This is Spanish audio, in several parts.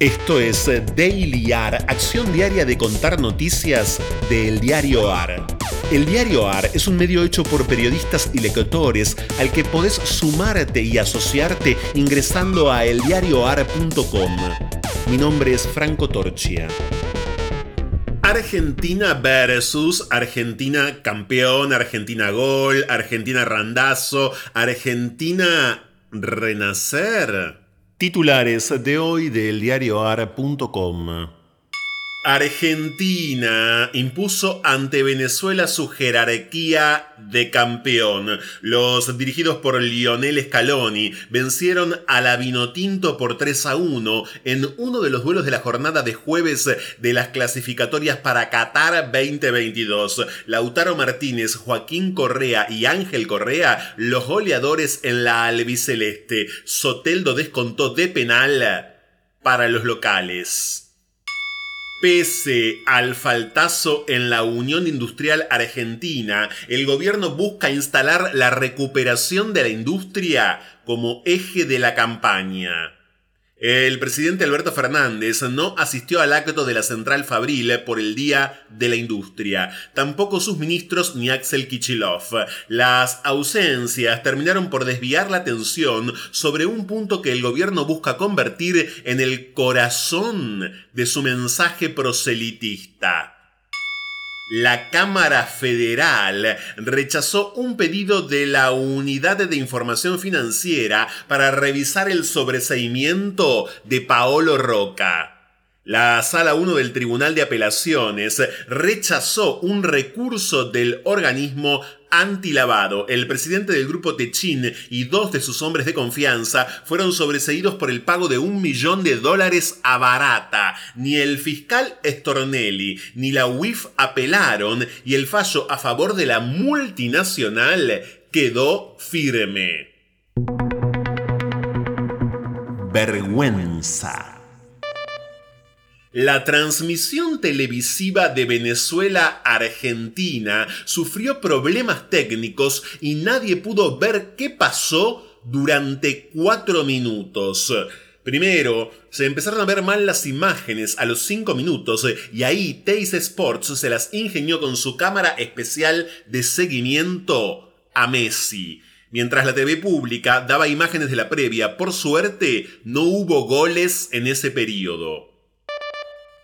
Esto es Daily AR, acción diaria de contar noticias del diario AR. El diario AR es un medio hecho por periodistas y lectores al que podés sumarte y asociarte ingresando a eldiarioar.com. Mi nombre es Franco Torchia. Argentina versus Argentina campeón, Argentina gol, Argentina randazo, Argentina renacer. Titulares de hoy del diarioar.com. Argentina impuso ante Venezuela su jerarquía de campeón. Los dirigidos por Lionel Scaloni vencieron a la Vinotinto por 3 a 1 en uno de los duelos de la jornada de jueves de las clasificatorias para Qatar 2022. Lautaro Martínez, Joaquín Correa y Ángel Correa, los goleadores en la albiceleste. Soteldo descontó de penal para los locales. Pese al faltazo en la Unión Industrial Argentina, el gobierno busca instalar la recuperación de la industria como eje de la campaña. El presidente Alberto Fernández no asistió al acto de la central Fabril por el Día de la Industria, tampoco sus ministros ni Axel Kichilov. Las ausencias terminaron por desviar la atención sobre un punto que el gobierno busca convertir en el corazón de su mensaje proselitista la Cámara Federal rechazó un pedido de la Unidad de Información Financiera para revisar el sobreseimiento de Paolo Roca. La Sala 1 del Tribunal de Apelaciones rechazó un recurso del organismo antilavado. El presidente del grupo Techin y dos de sus hombres de confianza fueron sobreseídos por el pago de un millón de dólares a barata. Ni el fiscal Stornelli ni la UIF apelaron y el fallo a favor de la multinacional quedó firme. Vergüenza. La transmisión televisiva de Venezuela-Argentina sufrió problemas técnicos y nadie pudo ver qué pasó durante cuatro minutos. Primero, se empezaron a ver mal las imágenes a los cinco minutos y ahí Teis Sports se las ingenió con su cámara especial de seguimiento a Messi. Mientras la TV pública daba imágenes de la previa, por suerte no hubo goles en ese periodo.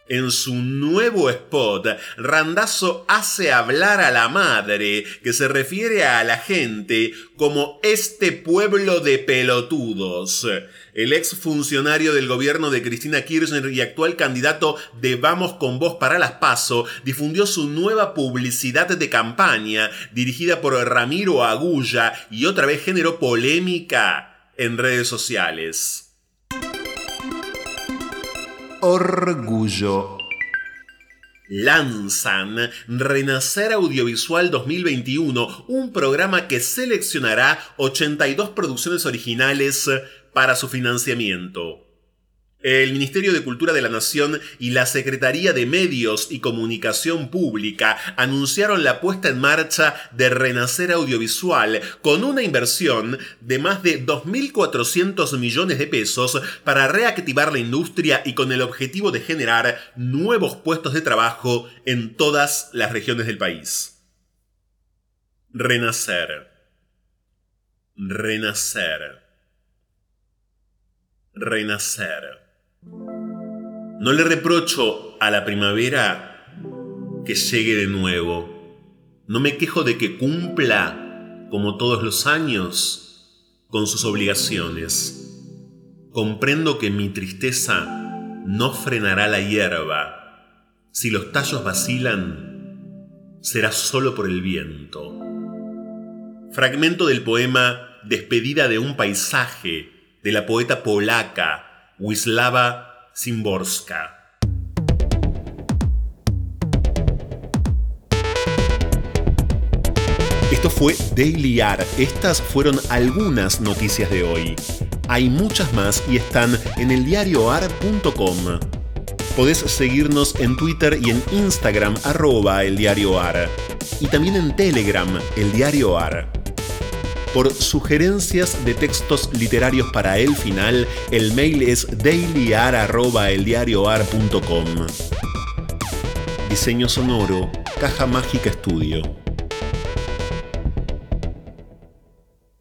En su nuevo spot, Randazzo hace hablar a la madre, que se refiere a la gente como este pueblo de pelotudos. El ex funcionario del gobierno de Cristina Kirchner y actual candidato de Vamos con Vos para las Paso difundió su nueva publicidad de campaña, dirigida por Ramiro Agulla, y otra vez generó polémica en redes sociales. Orgullo. Lanzan Renacer Audiovisual 2021, un programa que seleccionará 82 producciones originales para su financiamiento. El Ministerio de Cultura de la Nación y la Secretaría de Medios y Comunicación Pública anunciaron la puesta en marcha de Renacer Audiovisual con una inversión de más de 2.400 millones de pesos para reactivar la industria y con el objetivo de generar nuevos puestos de trabajo en todas las regiones del país. Renacer. Renacer. Renacer. No le reprocho a la primavera que llegue de nuevo. No me quejo de que cumpla, como todos los años, con sus obligaciones. Comprendo que mi tristeza no frenará la hierba. Si los tallos vacilan, será solo por el viento. Fragmento del poema Despedida de un paisaje de la poeta polaca Wisława Szymborska. Esto fue Daily AR. Estas fueron algunas noticias de hoy. Hay muchas más y están en eldiarioar.com. Podés seguirnos en Twitter y en Instagram arroba eldiarioar. Y también en Telegram, el Por sugerencias de textos literarios para el final, el mail es dailyar.eldiarioar.com. Diseño sonoro, Caja Mágica Estudio.